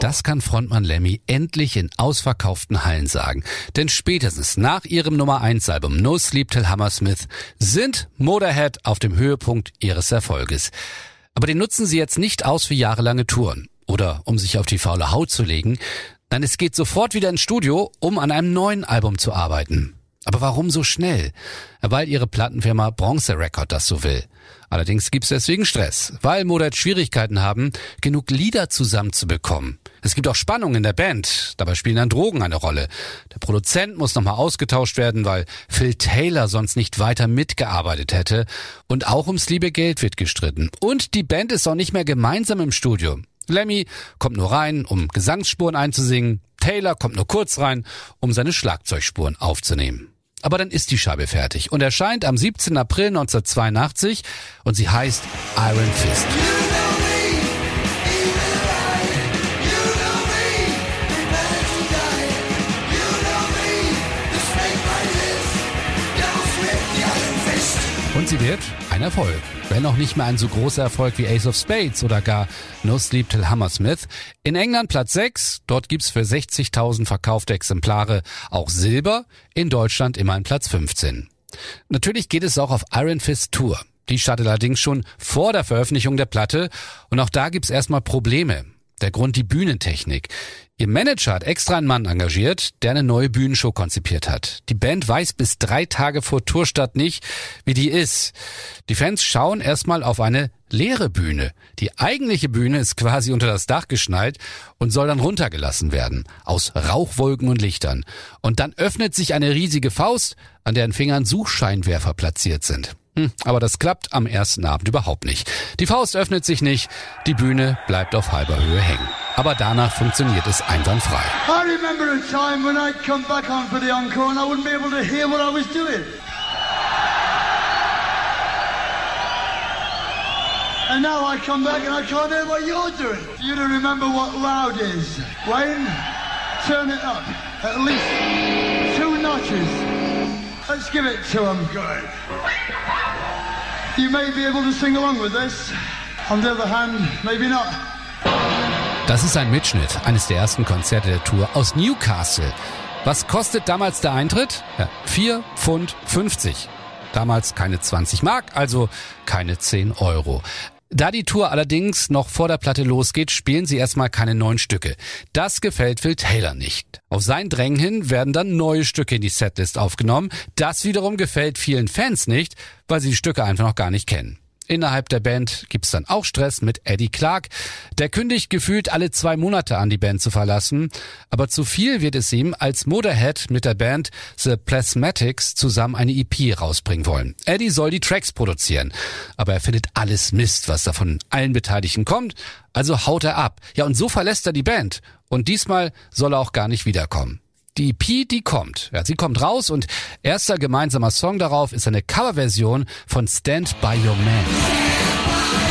Das kann Frontmann Lemmy endlich in ausverkauften Hallen sagen. Denn spätestens nach ihrem Nummer 1 Album No Sleep Till Hammersmith sind Motorhead auf dem Höhepunkt ihres Erfolges. Aber den nutzen sie jetzt nicht aus für jahrelange Touren oder um sich auf die faule Haut zu legen. Nein, es geht sofort wieder ins Studio, um an einem neuen Album zu arbeiten. Aber warum so schnell? Weil ihre Plattenfirma Bronze Record das so will. Allerdings gibt's deswegen Stress, weil Modat Schwierigkeiten haben, genug Lieder zusammenzubekommen. Es gibt auch Spannung in der Band, dabei spielen dann Drogen eine Rolle. Der Produzent muss nochmal ausgetauscht werden, weil Phil Taylor sonst nicht weiter mitgearbeitet hätte. Und auch ums liebe Geld wird gestritten. Und die Band ist auch nicht mehr gemeinsam im Studio. Lemmy kommt nur rein, um Gesangsspuren einzusingen. Taylor kommt nur kurz rein, um seine Schlagzeugspuren aufzunehmen. Aber dann ist die Scheibe fertig und erscheint am 17. April 1982 und sie heißt Iron Fist. Und sie wird ein Erfolg. Wenn auch nicht mehr ein so großer Erfolg wie Ace of Spades oder gar No Sleep Till Hammersmith. In England Platz 6, dort gibt's für 60.000 verkaufte Exemplare auch Silber, in Deutschland immerhin Platz 15. Natürlich geht es auch auf Iron Fist Tour. Die startet allerdings schon vor der Veröffentlichung der Platte und auch da gibt's erstmal Probleme. Der Grund die Bühnentechnik. Ihr Manager hat extra einen Mann engagiert, der eine neue Bühnenshow konzipiert hat. Die Band weiß bis drei Tage vor Tourstart nicht, wie die ist. Die Fans schauen erstmal auf eine leere Bühne. Die eigentliche Bühne ist quasi unter das Dach geschnallt und soll dann runtergelassen werden. Aus Rauchwolken und Lichtern. Und dann öffnet sich eine riesige Faust, an deren Fingern Suchscheinwerfer platziert sind. Hm, aber das klappt am ersten Abend überhaupt nicht. Die Faust öffnet sich nicht, die Bühne bleibt auf halber Höhe hängen. Aber danach funktioniert es einwandfrei. I remember a time when I'd come back on for the encore and I wouldn't be able to hear what I was doing. And now I come back and I can't hear what you're doing. You don't remember what loud is. Wayne, turn it up. At least two notches. Let's give it to him. Good. Das ist ein Mitschnitt eines der ersten Konzerte der Tour aus Newcastle. Was kostet damals der Eintritt? Ja, 4 Pfund 50. Damals keine 20 Mark, also keine 10 Euro. Da die Tour allerdings noch vor der Platte losgeht, spielen sie erstmal keine neuen Stücke. Das gefällt Phil Taylor nicht. Auf sein Drängen hin werden dann neue Stücke in die Setlist aufgenommen. Das wiederum gefällt vielen Fans nicht, weil sie die Stücke einfach noch gar nicht kennen. Innerhalb der Band gibt's dann auch Stress mit Eddie Clark. Der kündigt gefühlt alle zwei Monate an, die Band zu verlassen. Aber zu viel wird es ihm, als Motorhead mit der Band The Plasmatics zusammen eine EP rausbringen wollen. Eddie soll die Tracks produzieren. Aber er findet alles Mist, was da von allen Beteiligten kommt. Also haut er ab. Ja, und so verlässt er die Band. Und diesmal soll er auch gar nicht wiederkommen. Die EP, die kommt. Ja, sie kommt raus und erster gemeinsamer Song darauf ist eine Coverversion von Stand By Your Man.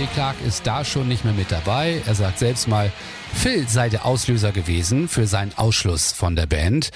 Eddie Clark ist da schon nicht mehr mit dabei. Er sagt selbst mal, Phil sei der Auslöser gewesen für seinen Ausschluss von der Band.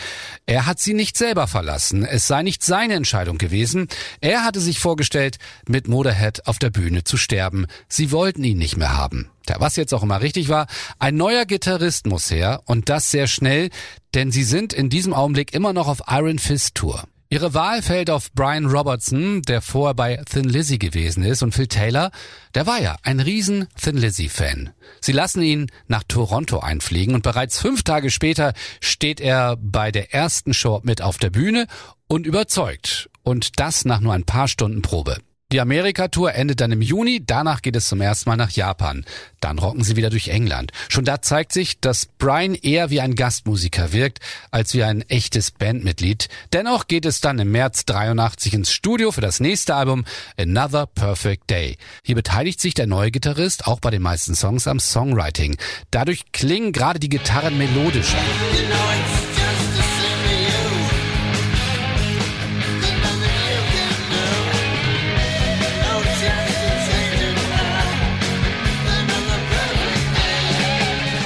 Er hat sie nicht selber verlassen. Es sei nicht seine Entscheidung gewesen. Er hatte sich vorgestellt, mit Motorhead auf der Bühne zu sterben. Sie wollten ihn nicht mehr haben. Ja, was jetzt auch immer richtig war, ein neuer Gitarrist muss her und das sehr schnell, denn sie sind in diesem Augenblick immer noch auf Iron Fist Tour. Ihre Wahl fällt auf Brian Robertson, der vorher bei Thin Lizzy gewesen ist, und Phil Taylor, der war ja ein riesen Thin Lizzy-Fan. Sie lassen ihn nach Toronto einfliegen und bereits fünf Tage später steht er bei der ersten Show mit auf der Bühne und überzeugt. Und das nach nur ein paar Stunden Probe. Die Amerika-Tour endet dann im Juni, danach geht es zum ersten Mal nach Japan. Dann rocken sie wieder durch England. Schon da zeigt sich, dass Brian eher wie ein Gastmusiker wirkt, als wie ein echtes Bandmitglied. Dennoch geht es dann im März 83 ins Studio für das nächste Album Another Perfect Day. Hier beteiligt sich der neue Gitarrist auch bei den meisten Songs am Songwriting. Dadurch klingen gerade die Gitarren melodischer.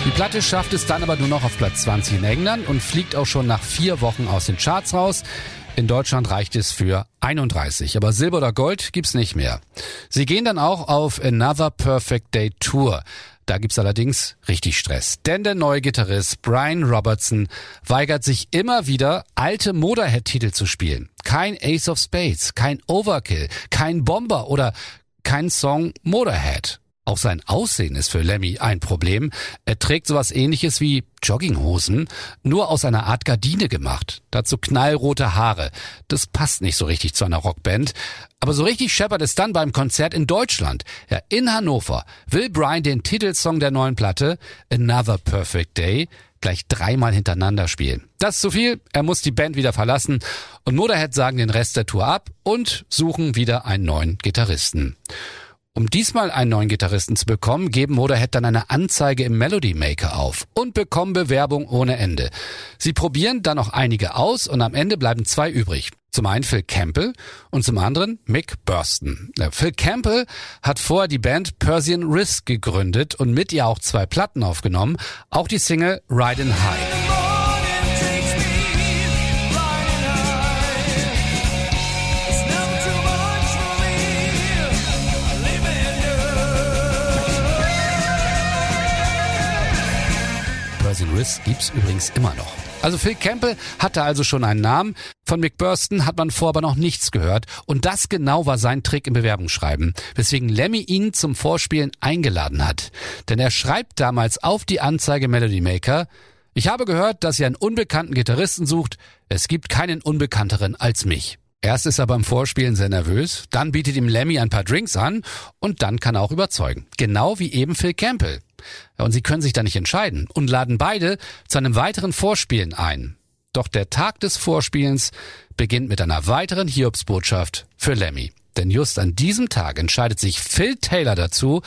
Know Platte schafft es dann aber nur noch auf Platz 20 in England und fliegt auch schon nach vier Wochen aus den Charts raus. In Deutschland reicht es für 31, aber Silber oder Gold gibt's nicht mehr. Sie gehen dann auch auf Another Perfect Day Tour. Da gibt's allerdings richtig Stress, denn der neue Gitarrist Brian Robertson weigert sich immer wieder, alte Motorhead-Titel zu spielen. Kein Ace of Spades, kein Overkill, kein Bomber oder kein Song Motorhead. Auch sein Aussehen ist für Lemmy ein Problem. Er trägt sowas ähnliches wie Jogginghosen, nur aus einer Art Gardine gemacht. Dazu knallrote Haare. Das passt nicht so richtig zu einer Rockband. Aber so richtig scheppert es dann beim Konzert in Deutschland. Ja, in Hannover will Brian den Titelsong der neuen Platte, Another Perfect Day, gleich dreimal hintereinander spielen. Das ist zu viel, er muss die Band wieder verlassen und Motorhead sagen den Rest der Tour ab und suchen wieder einen neuen Gitarristen. Um diesmal einen neuen Gitarristen zu bekommen, geben Motorhead dann eine Anzeige im Melody Maker auf und bekommen Bewerbung ohne Ende. Sie probieren dann noch einige aus und am Ende bleiben zwei übrig. Zum einen Phil Campbell und zum anderen Mick Burston. Phil Campbell hat vorher die Band Persian Risk gegründet und mit ihr auch zwei Platten aufgenommen, auch die Single Riding High. Riss gibt's übrigens immer noch. Also Phil Campbell hatte also schon einen Namen. Von Mick Burston hat man vorher aber noch nichts gehört. Und das genau war sein Trick im Bewerbungsschreiben, weswegen Lemmy ihn zum Vorspielen eingeladen hat. Denn er schreibt damals auf die Anzeige Melody Maker, ich habe gehört, dass ihr einen unbekannten Gitarristen sucht. Es gibt keinen unbekannteren als mich. Erst ist er beim Vorspielen sehr nervös, dann bietet ihm Lemmy ein paar Drinks an und dann kann er auch überzeugen. Genau wie eben Phil Campbell. Und sie können sich da nicht entscheiden und laden beide zu einem weiteren Vorspielen ein. Doch der Tag des Vorspielens beginnt mit einer weiteren Hiobsbotschaft für Lemmy. Denn just an diesem Tag entscheidet sich Phil Taylor dazu,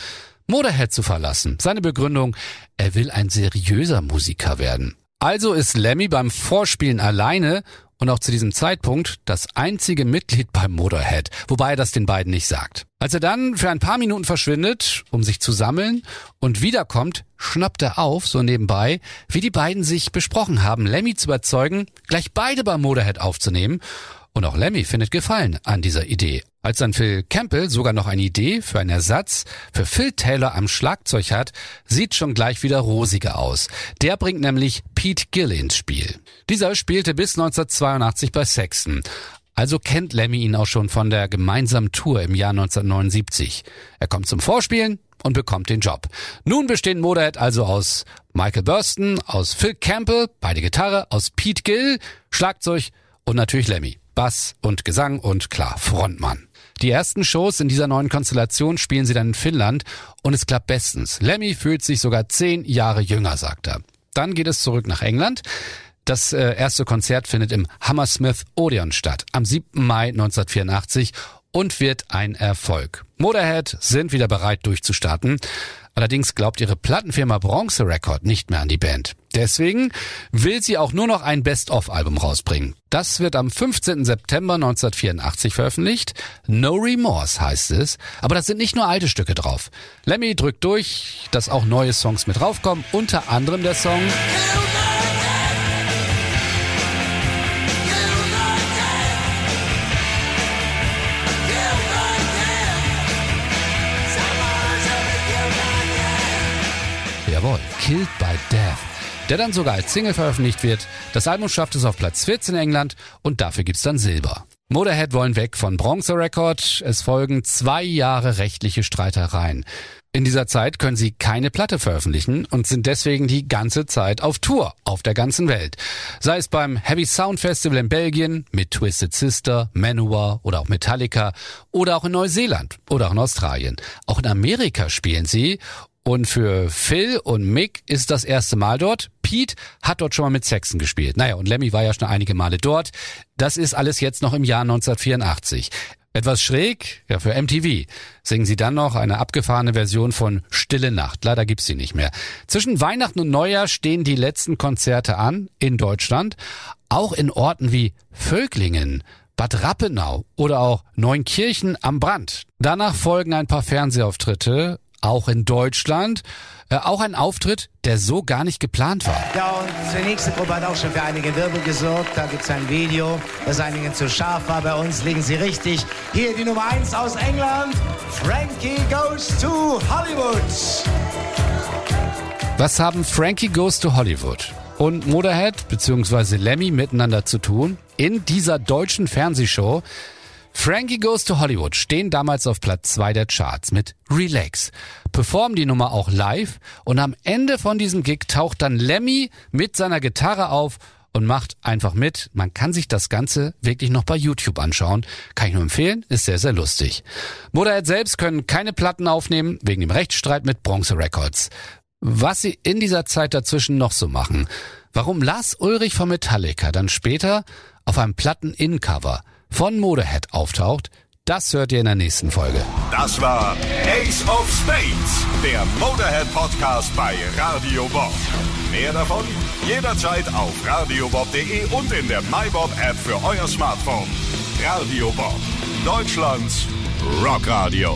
Motorhead zu verlassen. Seine Begründung, er will ein seriöser Musiker werden. Also ist Lemmy beim Vorspielen alleine und auch zu diesem Zeitpunkt das einzige Mitglied beim Motorhead, wobei er das den beiden nicht sagt. Als er dann für ein paar Minuten verschwindet, um sich zu sammeln und wiederkommt, schnappt er auf, so nebenbei, wie die beiden sich besprochen haben, Lemmy zu überzeugen, gleich beide beim Motorhead aufzunehmen und auch Lemmy findet Gefallen an dieser Idee. Als dann Phil Campbell sogar noch eine Idee für einen Ersatz für Phil Taylor am Schlagzeug hat, sieht schon gleich wieder rosiger aus. Der bringt nämlich Pete Gill ins Spiel. Dieser spielte bis 1982 bei Sexton. Also kennt Lemmy ihn auch schon von der gemeinsamen Tour im Jahr 1979. Er kommt zum Vorspielen und bekommt den Job. Nun bestehen Motorhead also aus Michael Burston, aus Phil Campbell, beide Gitarre, aus Pete Gill, Schlagzeug und natürlich Lemmy. Bass und Gesang und klar, Frontmann. Die ersten Shows in dieser neuen Konstellation spielen sie dann in Finnland und es klappt bestens. Lemmy fühlt sich sogar zehn Jahre jünger, sagt er. Dann geht es zurück nach England. Das äh, erste Konzert findet im Hammersmith Odeon statt, am 7. Mai 1984 und wird ein Erfolg. Motorhead sind wieder bereit durchzustarten. Allerdings glaubt ihre Plattenfirma Bronze Record nicht mehr an die Band. Deswegen will sie auch nur noch ein Best-of-Album rausbringen. Das wird am 15. September 1984 veröffentlicht. No Remorse heißt es. Aber da sind nicht nur alte Stücke drauf. Lemmy drückt durch, dass auch neue Songs mit draufkommen. Unter anderem der Song Jawohl, Killed by Death. Der dann sogar als Single veröffentlicht wird. Das Album schafft es auf Platz 14 in England und dafür gibt's dann Silber. Motorhead wollen weg von Bronze Record. Es folgen zwei Jahre rechtliche Streitereien. In dieser Zeit können sie keine Platte veröffentlichen und sind deswegen die ganze Zeit auf Tour auf der ganzen Welt. Sei es beim Heavy Sound Festival in Belgien mit Twisted Sister, Manowar oder auch Metallica oder auch in Neuseeland oder auch in Australien. Auch in Amerika spielen sie und für Phil und Mick ist das erste Mal dort. Pete hat dort schon mal mit Saxon gespielt. Naja, und Lemmy war ja schon einige Male dort. Das ist alles jetzt noch im Jahr 1984. Etwas schräg, ja für MTV, singen sie dann noch eine abgefahrene Version von Stille Nacht. Leider gibt's sie nicht mehr. Zwischen Weihnachten und Neujahr stehen die letzten Konzerte an in Deutschland, auch in Orten wie Völklingen, Bad Rappenau oder auch Neunkirchen am Brand. Danach folgen ein paar Fernsehauftritte, auch in Deutschland. Äh, auch ein Auftritt, der so gar nicht geplant war. Ja, und die nächste Gruppe hat auch schon für einige Wirbel gesorgt. Da gibt's ein Video, das einigen zu scharf war. Bei uns liegen sie richtig. Hier die Nummer 1 aus England. Frankie Goes to Hollywood. Was haben Frankie Goes to Hollywood und Motorhead bzw. Lemmy miteinander zu tun? In dieser deutschen Fernsehshow Frankie Goes to Hollywood stehen damals auf Platz 2 der Charts mit Relax, performen die Nummer auch live und am Ende von diesem Gig taucht dann Lemmy mit seiner Gitarre auf und macht einfach mit. Man kann sich das Ganze wirklich noch bei YouTube anschauen. Kann ich nur empfehlen, ist sehr, sehr lustig. Motorhead selbst können keine Platten aufnehmen, wegen dem Rechtsstreit mit Bronze Records. Was sie in dieser Zeit dazwischen noch so machen. Warum Lars Ulrich von Metallica dann später auf einem Platten-In-Cover von Motorhead auftaucht, das hört ihr in der nächsten Folge. Das war Ace of Spades, der Motorhead Podcast bei Radio Bob. Mehr davon jederzeit auf radiobob.de und in der MyBob App für euer Smartphone. Radio Bob, Deutschlands Rockradio.